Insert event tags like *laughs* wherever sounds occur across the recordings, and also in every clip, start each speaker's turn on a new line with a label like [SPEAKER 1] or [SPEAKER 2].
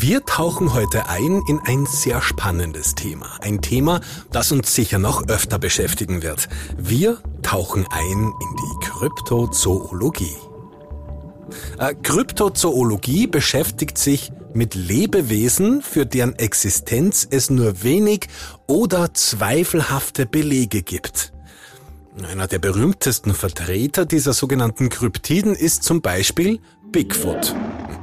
[SPEAKER 1] Wir tauchen heute ein in ein sehr spannendes Thema. Ein Thema, das uns sicher noch öfter beschäftigen wird. Wir tauchen ein in die Kryptozoologie. Äh, Kryptozoologie beschäftigt sich mit Lebewesen, für deren Existenz es nur wenig oder zweifelhafte Belege gibt. Einer der berühmtesten Vertreter dieser sogenannten Kryptiden ist zum Beispiel Bigfoot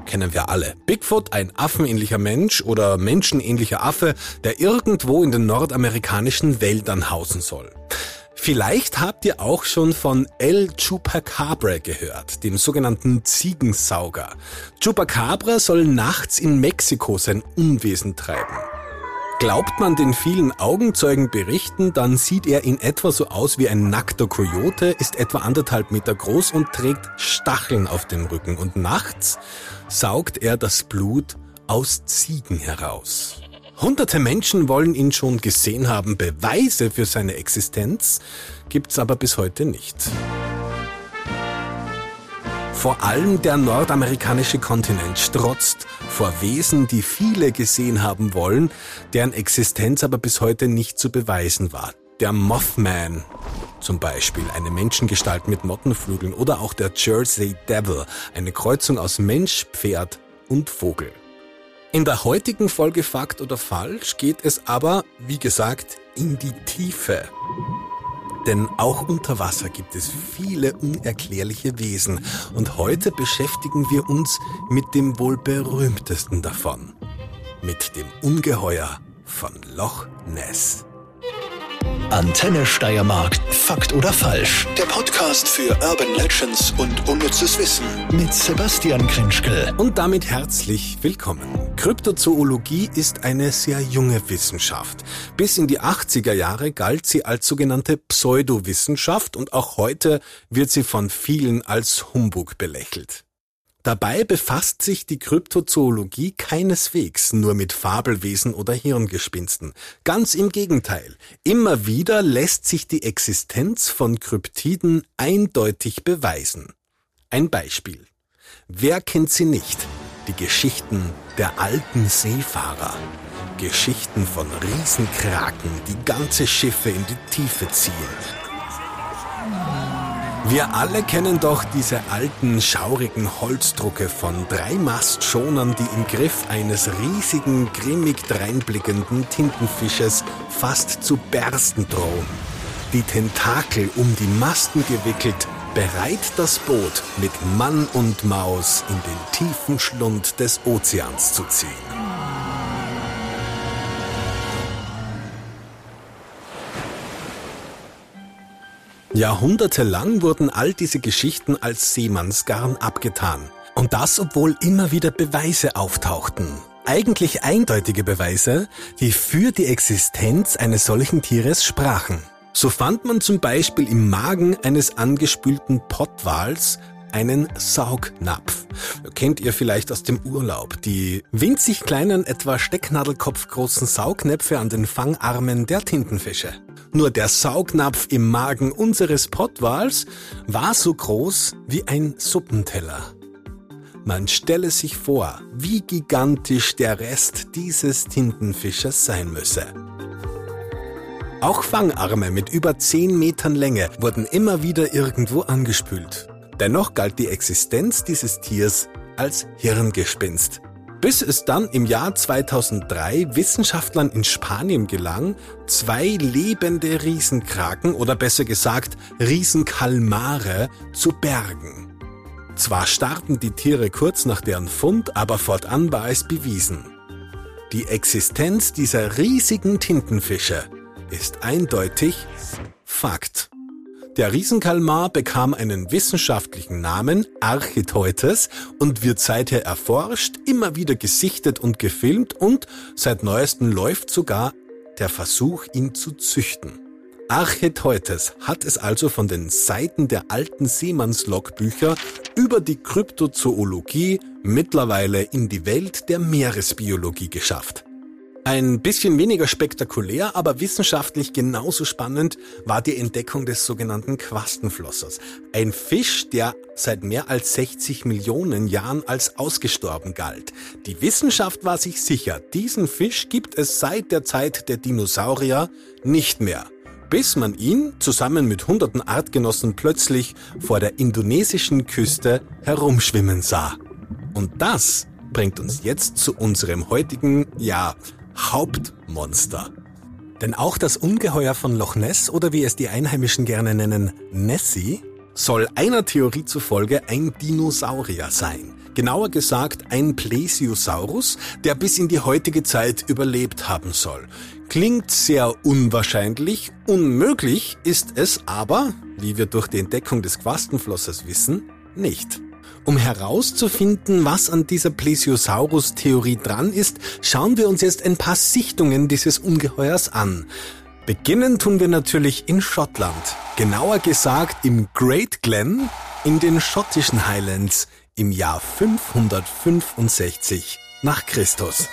[SPEAKER 1] kennen wir alle. Bigfoot, ein affenähnlicher Mensch oder menschenähnlicher Affe, der irgendwo in den nordamerikanischen Wäldern hausen soll. Vielleicht habt ihr auch schon von El Chupacabra gehört, dem sogenannten Ziegensauger. Chupacabra soll nachts in Mexiko sein Unwesen treiben. Glaubt man den vielen Augenzeugenberichten, dann sieht er in etwa so aus wie ein nackter Kojote, ist etwa anderthalb Meter groß und trägt Stacheln auf dem Rücken. Und nachts saugt er das Blut aus Ziegen heraus. Hunderte Menschen wollen ihn schon gesehen haben, Beweise für seine Existenz gibt's aber bis heute nicht. Vor allem der nordamerikanische Kontinent strotzt vor Wesen, die viele gesehen haben wollen, deren Existenz aber bis heute nicht zu beweisen war. Der Mothman zum Beispiel, eine Menschengestalt mit Mottenflügeln oder auch der Jersey Devil, eine Kreuzung aus Mensch, Pferd und Vogel. In der heutigen Folge Fakt oder Falsch geht es aber, wie gesagt, in die Tiefe. Denn auch unter Wasser gibt es viele unerklärliche Wesen und heute beschäftigen wir uns mit dem wohl berühmtesten davon, mit dem Ungeheuer von Loch Ness.
[SPEAKER 2] Antenne Steiermark. Fakt oder falsch? Der Podcast für Urban Legends und unnützes Wissen mit Sebastian Krinschkel.
[SPEAKER 1] Und damit herzlich willkommen. Kryptozoologie ist eine sehr junge Wissenschaft. Bis in die 80er Jahre galt sie als sogenannte Pseudowissenschaft und auch heute wird sie von vielen als Humbug belächelt. Dabei befasst sich die Kryptozoologie keineswegs nur mit Fabelwesen oder Hirngespinsten. Ganz im Gegenteil. Immer wieder lässt sich die Existenz von Kryptiden eindeutig beweisen. Ein Beispiel. Wer kennt sie nicht? Die Geschichten der alten Seefahrer. Geschichten von Riesenkraken, die ganze Schiffe in die Tiefe ziehen wir alle kennen doch diese alten, schaurigen Holzdrucke von drei Mastschonern, die im Griff eines riesigen, grimmig dreinblickenden Tintenfisches fast zu bersten drohen. Die Tentakel um die Masten gewickelt, bereit das Boot mit Mann und Maus in den tiefen Schlund des Ozeans zu ziehen. Jahrhundertelang wurden all diese Geschichten als Seemannsgarn abgetan. Und das, obwohl immer wieder Beweise auftauchten. Eigentlich eindeutige Beweise, die für die Existenz eines solchen Tieres sprachen. So fand man zum Beispiel im Magen eines angespülten Pottwals einen Saugnapf. Kennt ihr vielleicht aus dem Urlaub. Die winzig kleinen, etwa Stecknadelkopf großen Saugnäpfe an den Fangarmen der Tintenfische. Nur der Saugnapf im Magen unseres Pottwals war so groß wie ein Suppenteller. Man stelle sich vor, wie gigantisch der Rest dieses Tintenfischers sein müsse. Auch Fangarme mit über 10 Metern Länge wurden immer wieder irgendwo angespült. Dennoch galt die Existenz dieses Tiers als Hirngespinst bis es dann im Jahr 2003 Wissenschaftlern in Spanien gelang, zwei lebende Riesenkraken oder besser gesagt Riesenkalmare zu bergen. Zwar starben die Tiere kurz nach deren Fund, aber fortan war es bewiesen. Die Existenz dieser riesigen Tintenfische ist eindeutig Fakt. Der Riesenkalmar bekam einen wissenschaftlichen Namen, Architeutes, und wird seither erforscht, immer wieder gesichtet und gefilmt und seit neuestem läuft sogar der Versuch, ihn zu züchten. Archeteutes hat es also von den Seiten der alten Seemannslogbücher über die Kryptozoologie mittlerweile in die Welt der Meeresbiologie geschafft. Ein bisschen weniger spektakulär, aber wissenschaftlich genauso spannend war die Entdeckung des sogenannten Quastenflossers. Ein Fisch, der seit mehr als 60 Millionen Jahren als ausgestorben galt. Die Wissenschaft war sich sicher, diesen Fisch gibt es seit der Zeit der Dinosaurier nicht mehr. Bis man ihn zusammen mit hunderten Artgenossen plötzlich vor der indonesischen Küste herumschwimmen sah. Und das bringt uns jetzt zu unserem heutigen, ja, Hauptmonster. Denn auch das Ungeheuer von Loch Ness oder wie es die Einheimischen gerne nennen, Nessie, soll einer Theorie zufolge ein Dinosaurier sein. Genauer gesagt ein Plesiosaurus, der bis in die heutige Zeit überlebt haben soll. Klingt sehr unwahrscheinlich, unmöglich ist es aber, wie wir durch die Entdeckung des Quastenflossers wissen, nicht. Um herauszufinden, was an dieser Plesiosaurus-Theorie dran ist, schauen wir uns jetzt ein paar Sichtungen dieses Ungeheuers an. Beginnen tun wir natürlich in Schottland. Genauer gesagt im Great Glen in den schottischen Highlands im Jahr 565 nach Christus.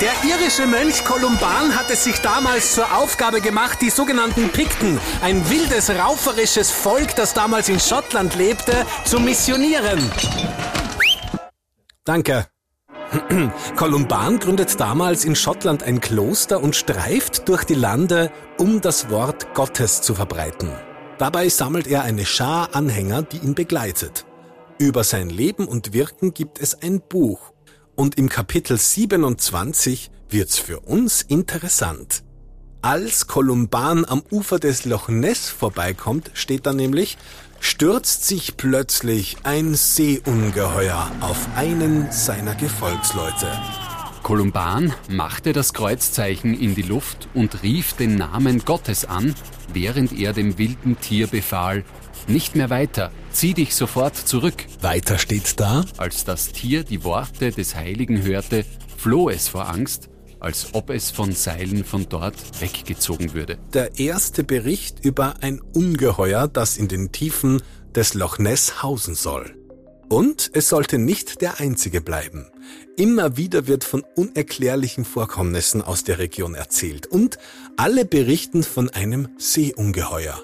[SPEAKER 1] Der irische Mönch Kolumban hat es sich damals zur Aufgabe gemacht, die sogenannten Pikten, ein wildes, rauferisches Volk, das damals in Schottland lebte, zu missionieren. Danke. *clears throat* Kolumban gründet damals in Schottland ein Kloster und streift durch die Lande, um das Wort Gottes zu verbreiten. Dabei sammelt er eine Schar Anhänger, die ihn begleitet. Über sein Leben und Wirken gibt es ein Buch und im Kapitel 27 wird's für uns interessant. Als Kolumban am Ufer des Loch Ness vorbeikommt, steht da nämlich, stürzt sich plötzlich ein Seeungeheuer auf einen seiner Gefolgsleute.
[SPEAKER 3] Kolumban machte das Kreuzzeichen in die Luft und rief den Namen Gottes an, während er dem wilden Tier befahl, nicht mehr weiter, zieh dich sofort zurück.
[SPEAKER 1] Weiter steht da.
[SPEAKER 3] Als das Tier die Worte des Heiligen hörte, floh es vor Angst, als ob es von Seilen von dort weggezogen würde.
[SPEAKER 1] Der erste Bericht über ein Ungeheuer, das in den Tiefen des Loch Ness hausen soll. Und es sollte nicht der einzige bleiben. Immer wieder wird von unerklärlichen Vorkommnissen aus der Region erzählt und alle berichten von einem Seeungeheuer.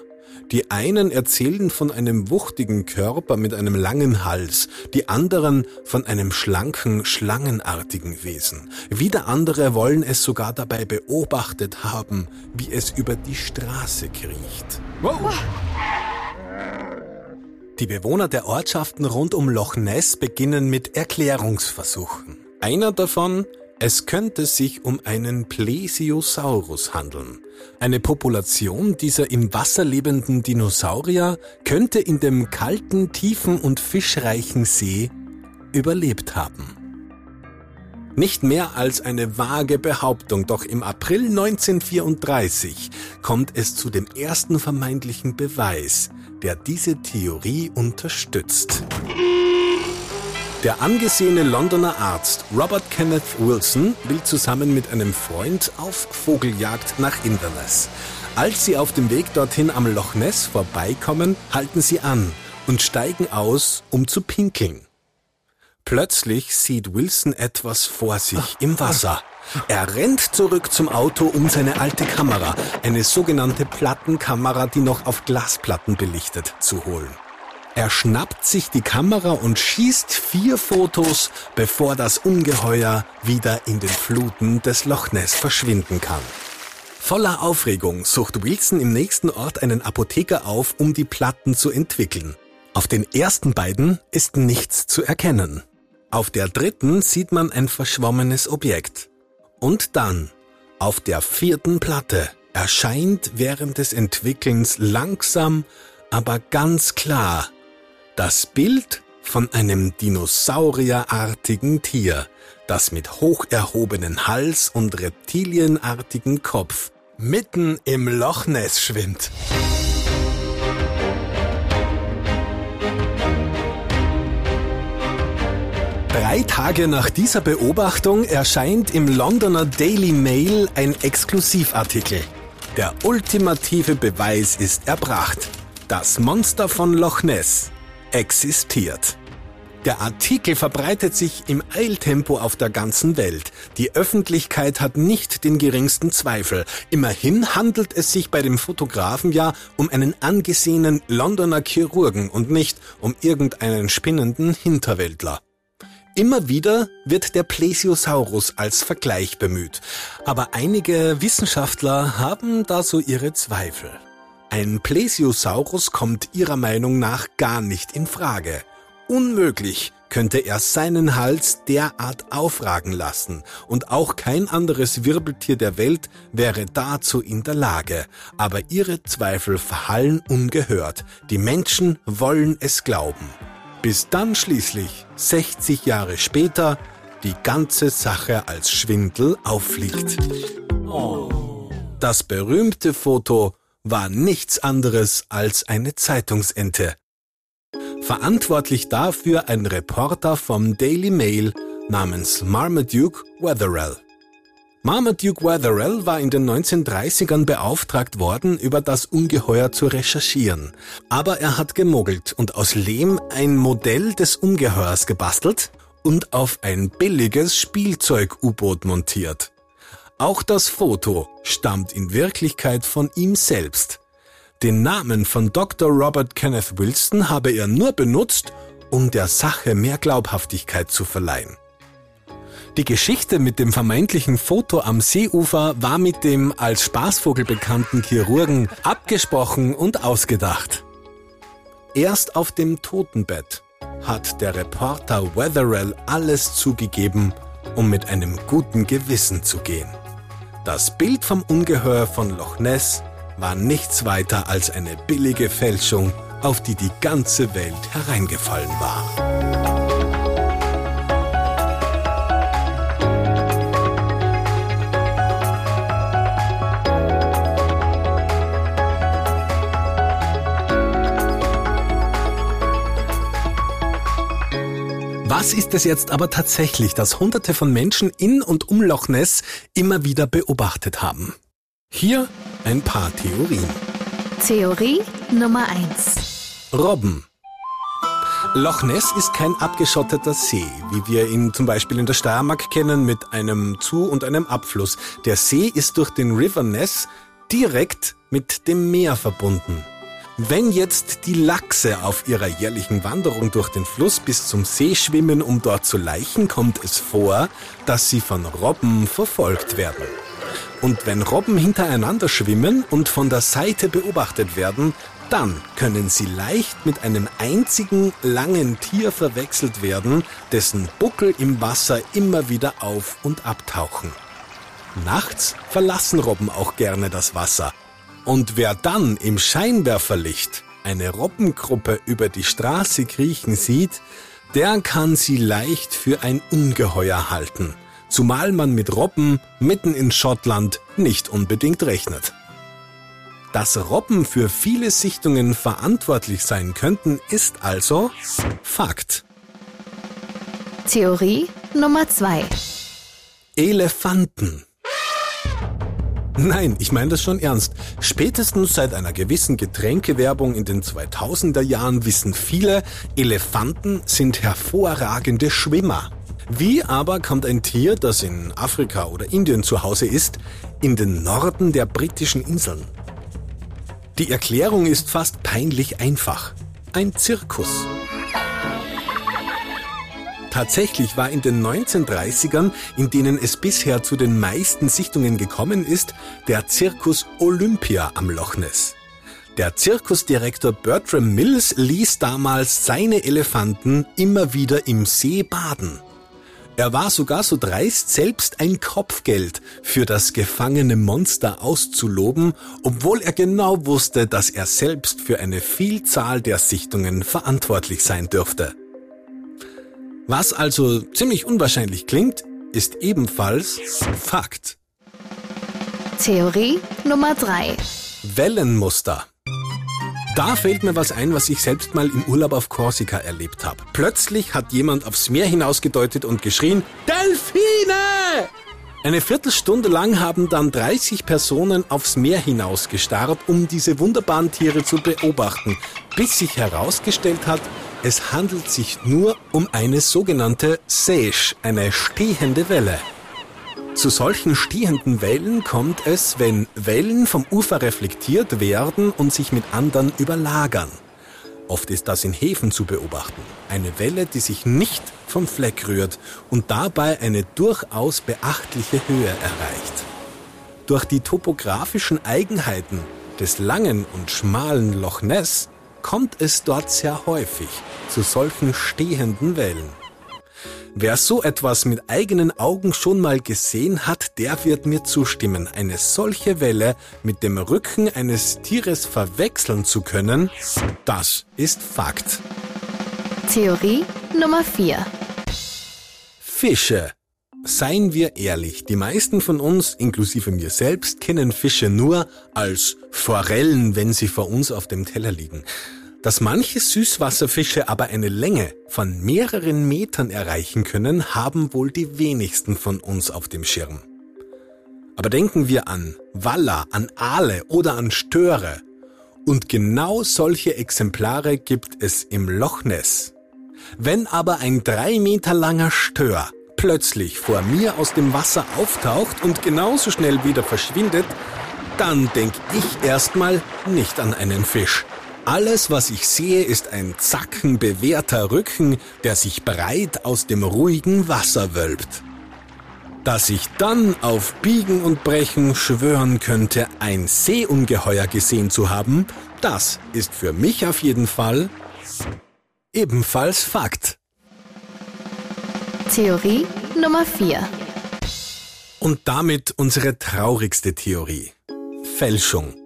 [SPEAKER 1] Die einen erzählen von einem wuchtigen Körper mit einem langen Hals, die anderen von einem schlanken, schlangenartigen Wesen. Wieder andere wollen es sogar dabei beobachtet haben, wie es über die Straße kriecht. Wow. Die Bewohner der Ortschaften rund um Loch Ness beginnen mit Erklärungsversuchen. Einer davon es könnte sich um einen Plesiosaurus handeln. Eine Population dieser im Wasser lebenden Dinosaurier könnte in dem kalten, tiefen und fischreichen See überlebt haben. Nicht mehr als eine vage Behauptung, doch im April 1934 kommt es zu dem ersten vermeintlichen Beweis, der diese Theorie unterstützt. Der angesehene Londoner Arzt Robert Kenneth Wilson will zusammen mit einem Freund auf Vogeljagd nach Inverness. Als sie auf dem Weg dorthin am Loch Ness vorbeikommen, halten sie an und steigen aus, um zu pinkeln. Plötzlich sieht Wilson etwas vor sich im Wasser. Er rennt zurück zum Auto, um seine alte Kamera, eine sogenannte Plattenkamera, die noch auf Glasplatten belichtet, zu holen. Er schnappt sich die Kamera und schießt vier Fotos, bevor das Ungeheuer wieder in den Fluten des Loch Ness verschwinden kann. Voller Aufregung sucht Wilson im nächsten Ort einen Apotheker auf, um die Platten zu entwickeln. Auf den ersten beiden ist nichts zu erkennen. Auf der dritten sieht man ein verschwommenes Objekt. Und dann, auf der vierten Platte, erscheint während des Entwickelns langsam, aber ganz klar das Bild von einem dinosaurierartigen Tier, das mit hoch erhobenen Hals und reptilienartigen Kopf mitten im Loch Ness schwimmt. Drei Tage nach dieser Beobachtung erscheint im Londoner Daily Mail ein Exklusivartikel. Der ultimative Beweis ist erbracht. Das Monster von Loch Ness existiert. Der Artikel verbreitet sich im Eiltempo auf der ganzen Welt. Die Öffentlichkeit hat nicht den geringsten Zweifel. Immerhin handelt es sich bei dem Fotografen ja um einen angesehenen Londoner Chirurgen und nicht um irgendeinen spinnenden Hinterwäldler. Immer wieder wird der Plesiosaurus als Vergleich bemüht, aber einige Wissenschaftler haben da so ihre Zweifel. Ein Plesiosaurus kommt ihrer Meinung nach gar nicht in Frage. Unmöglich könnte er seinen Hals derart aufragen lassen, und auch kein anderes Wirbeltier der Welt wäre dazu in der Lage. Aber ihre Zweifel verhallen ungehört. Die Menschen wollen es glauben. Bis dann schließlich, 60 Jahre später, die ganze Sache als Schwindel auffliegt. Das berühmte Foto war nichts anderes als eine Zeitungsente. Verantwortlich dafür ein Reporter vom Daily Mail namens Marmaduke Wetherell. Marmaduke Wetherell war in den 1930ern beauftragt worden, über das Ungeheuer zu recherchieren. Aber er hat gemogelt und aus Lehm ein Modell des Ungeheuers gebastelt und auf ein billiges Spielzeug-U-Boot montiert. Auch das Foto stammt in Wirklichkeit von ihm selbst. Den Namen von Dr. Robert Kenneth Wilson habe er nur benutzt, um der Sache mehr Glaubhaftigkeit zu verleihen. Die Geschichte mit dem vermeintlichen Foto am Seeufer war mit dem als Spaßvogel bekannten Chirurgen abgesprochen und ausgedacht. Erst auf dem Totenbett hat der Reporter Wetherell alles zugegeben, um mit einem guten Gewissen zu gehen. Das Bild vom Ungeheuer von Loch Ness war nichts weiter als eine billige Fälschung, auf die die ganze Welt hereingefallen war. Was ist es jetzt aber tatsächlich, das Hunderte von Menschen in und um Loch Ness immer wieder beobachtet haben? Hier ein paar Theorien.
[SPEAKER 4] Theorie Nummer 1.
[SPEAKER 1] Robben. Loch Ness ist kein abgeschotteter See, wie wir ihn zum Beispiel in der Steiermark kennen, mit einem Zu- und einem Abfluss. Der See ist durch den River Ness direkt mit dem Meer verbunden. Wenn jetzt die Lachse auf ihrer jährlichen Wanderung durch den Fluss bis zum See schwimmen, um dort zu laichen, kommt es vor, dass sie von Robben verfolgt werden. Und wenn Robben hintereinander schwimmen und von der Seite beobachtet werden, dann können sie leicht mit einem einzigen langen Tier verwechselt werden, dessen Buckel im Wasser immer wieder auf und abtauchen. Nachts verlassen Robben auch gerne das Wasser. Und wer dann im Scheinwerferlicht eine Robbengruppe über die Straße kriechen sieht, der kann sie leicht für ein Ungeheuer halten zumal man mit Robben mitten in Schottland nicht unbedingt rechnet. Dass Robben für viele Sichtungen verantwortlich sein könnten, ist also Fakt.
[SPEAKER 4] Theorie Nummer 2.
[SPEAKER 1] Elefanten. Nein, ich meine das schon ernst. Spätestens seit einer gewissen Getränkewerbung in den 2000er Jahren wissen viele, Elefanten sind hervorragende Schwimmer. Wie aber kommt ein Tier, das in Afrika oder Indien zu Hause ist, in den Norden der britischen Inseln? Die Erklärung ist fast peinlich einfach. Ein Zirkus. Tatsächlich war in den 1930ern, in denen es bisher zu den meisten Sichtungen gekommen ist, der Zirkus Olympia am Loch Ness. Der Zirkusdirektor Bertram Mills ließ damals seine Elefanten immer wieder im See baden. Er war sogar so dreist, selbst ein Kopfgeld für das gefangene Monster auszuloben, obwohl er genau wusste, dass er selbst für eine Vielzahl der Sichtungen verantwortlich sein dürfte. Was also ziemlich unwahrscheinlich klingt, ist ebenfalls Fakt.
[SPEAKER 4] Theorie Nummer 3.
[SPEAKER 1] Wellenmuster. Da fällt mir was ein, was ich selbst mal im Urlaub auf Korsika erlebt habe. Plötzlich hat jemand aufs Meer hinausgedeutet und geschrien, Delfine! Eine Viertelstunde lang haben dann 30 Personen aufs Meer hinaus gestarrt, um diese wunderbaren Tiere zu beobachten, bis sich herausgestellt hat, es handelt sich nur um eine sogenannte Seiche, eine stehende Welle. Zu solchen stehenden Wellen kommt es, wenn Wellen vom Ufer reflektiert werden und sich mit anderen überlagern. Oft ist das in Häfen zu beobachten. Eine Welle, die sich nicht vom Fleck rührt und dabei eine durchaus beachtliche Höhe erreicht. Durch die topografischen Eigenheiten des langen und schmalen Loch Ness kommt es dort sehr häufig zu solchen stehenden Wellen. Wer so etwas mit eigenen Augen schon mal gesehen hat, der wird mir zustimmen. Eine solche Welle mit dem Rücken eines Tieres verwechseln zu können, das ist Fakt.
[SPEAKER 4] Theorie Nummer 4.
[SPEAKER 1] Fische. Seien wir ehrlich, die meisten von uns, inklusive mir selbst, kennen Fische nur als Forellen, wenn sie vor uns auf dem Teller liegen. Dass manche Süßwasserfische aber eine Länge von mehreren Metern erreichen können, haben wohl die wenigsten von uns auf dem Schirm. Aber denken wir an Waller, an Aale oder an Störe. Und genau solche Exemplare gibt es im Loch Ness. Wenn aber ein drei Meter langer Stör plötzlich vor mir aus dem Wasser auftaucht und genauso schnell wieder verschwindet, dann denk ich erstmal nicht an einen Fisch. Alles, was ich sehe, ist ein zackenbewehrter Rücken, der sich breit aus dem ruhigen Wasser wölbt. Dass ich dann auf Biegen und Brechen schwören könnte, ein Seeungeheuer gesehen zu haben, das ist für mich auf jeden Fall ebenfalls Fakt.
[SPEAKER 4] Theorie Nummer 4.
[SPEAKER 1] Und damit unsere traurigste Theorie. Fälschung.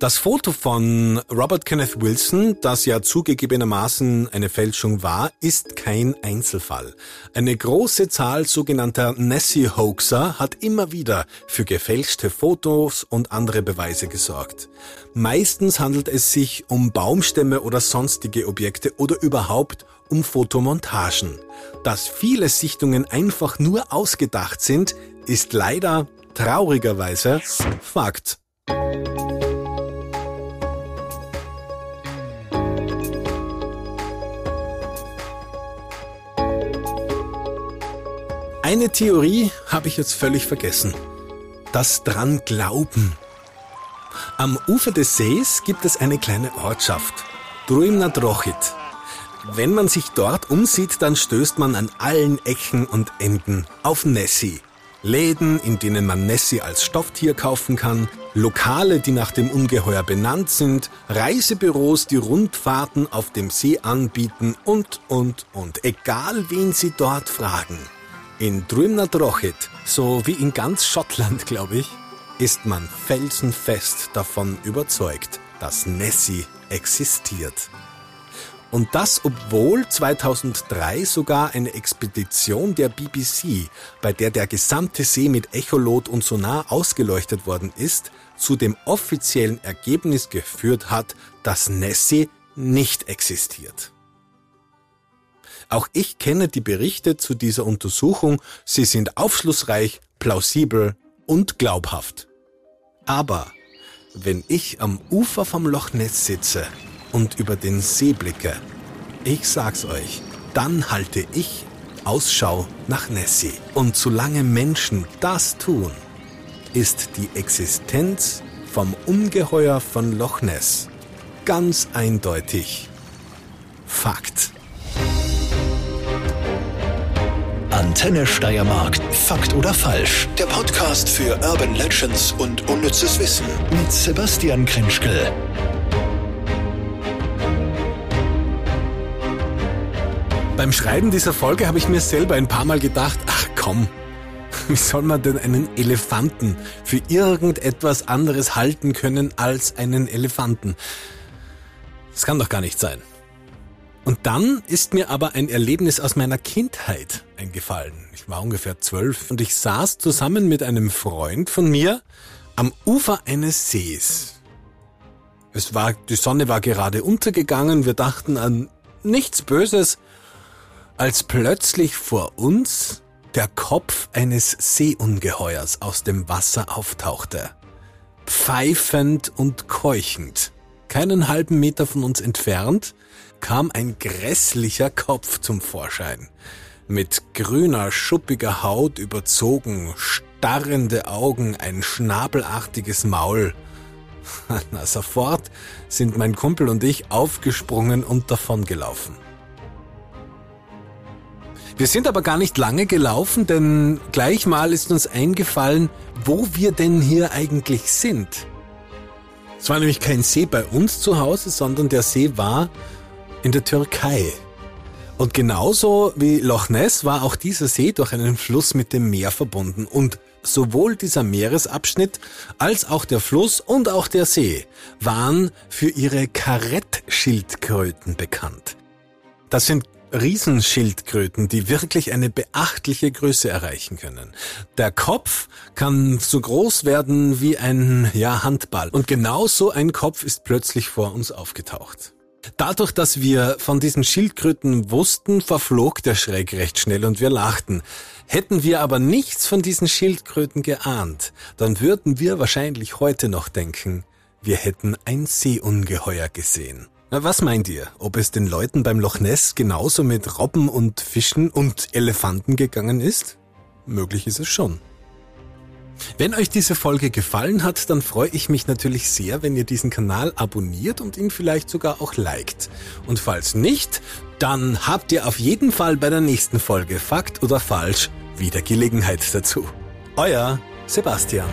[SPEAKER 1] Das Foto von Robert Kenneth Wilson, das ja zugegebenermaßen eine Fälschung war, ist kein Einzelfall. Eine große Zahl sogenannter Nessie-Hoaxer hat immer wieder für gefälschte Fotos und andere Beweise gesorgt. Meistens handelt es sich um Baumstämme oder sonstige Objekte oder überhaupt um Fotomontagen. Dass viele Sichtungen einfach nur ausgedacht sind, ist leider traurigerweise Fakt. Eine Theorie habe ich jetzt völlig vergessen. Das dran Glauben. Am Ufer des Sees gibt es eine kleine Ortschaft, Druimna Drochit. Wenn man sich dort umsieht, dann stößt man an allen Ecken und Enden auf Nessie. Läden, in denen man Nessie als Stofftier kaufen kann, Lokale, die nach dem Ungeheuer benannt sind, Reisebüros, die Rundfahrten auf dem See anbieten und, und, und. Egal wen Sie dort fragen. In Drümna Drochit, so wie in ganz Schottland, glaube ich, ist man felsenfest davon überzeugt, dass Nessie existiert. Und das, obwohl 2003 sogar eine Expedition der BBC, bei der der gesamte See mit Echolot und Sonar ausgeleuchtet worden ist, zu dem offiziellen Ergebnis geführt hat, dass Nessie nicht existiert. Auch ich kenne die Berichte zu dieser Untersuchung. Sie sind aufschlussreich, plausibel und glaubhaft. Aber wenn ich am Ufer vom Loch Ness sitze und über den See blicke, ich sag's euch, dann halte ich Ausschau nach Nessie. Und solange Menschen das tun, ist die Existenz vom Ungeheuer von Loch Ness ganz eindeutig Fakt.
[SPEAKER 2] Antenne Steiermark. Fakt oder falsch? Der Podcast für Urban Legends und unnützes Wissen mit Sebastian Krenschkel.
[SPEAKER 1] Beim Schreiben dieser Folge habe ich mir selber ein paar Mal gedacht, ach komm, *laughs* wie soll man denn einen Elefanten für irgendetwas anderes halten können als einen Elefanten? Das kann doch gar nicht sein. Und dann ist mir aber ein Erlebnis aus meiner Kindheit eingefallen. Ich war ungefähr zwölf und ich saß zusammen mit einem Freund von mir am Ufer eines Sees. Es war, die Sonne war gerade untergegangen, wir dachten an nichts Böses, als plötzlich vor uns der Kopf eines Seeungeheuers aus dem Wasser auftauchte. Pfeifend und keuchend, keinen halben Meter von uns entfernt, kam ein grässlicher Kopf zum Vorschein. Mit grüner, schuppiger Haut überzogen, starrende Augen, ein schnabelartiges Maul. *laughs* Na, sofort sind mein Kumpel und ich aufgesprungen und davongelaufen. Wir sind aber gar nicht lange gelaufen, denn gleich mal ist uns eingefallen, wo wir denn hier eigentlich sind. Es war nämlich kein See bei uns zu Hause, sondern der See war in der Türkei. Und genauso wie Loch Ness war auch dieser See durch einen Fluss mit dem Meer verbunden. Und sowohl dieser Meeresabschnitt als auch der Fluss und auch der See waren für ihre Karettschildkröten bekannt. Das sind Riesenschildkröten, die wirklich eine beachtliche Größe erreichen können. Der Kopf kann so groß werden wie ein ja, Handball. Und genau so ein Kopf ist plötzlich vor uns aufgetaucht. Dadurch, dass wir von diesen Schildkröten wussten, verflog der Schreck recht schnell und wir lachten. Hätten wir aber nichts von diesen Schildkröten geahnt, dann würden wir wahrscheinlich heute noch denken, wir hätten ein Seeungeheuer gesehen. Was meint ihr? Ob es den Leuten beim Loch Ness genauso mit Robben und Fischen und Elefanten gegangen ist? Möglich ist es schon. Wenn euch diese Folge gefallen hat, dann freue ich mich natürlich sehr, wenn ihr diesen Kanal abonniert und ihn vielleicht sogar auch liked. Und falls nicht, dann habt ihr auf jeden Fall bei der nächsten Folge Fakt oder Falsch wieder Gelegenheit dazu. Euer Sebastian.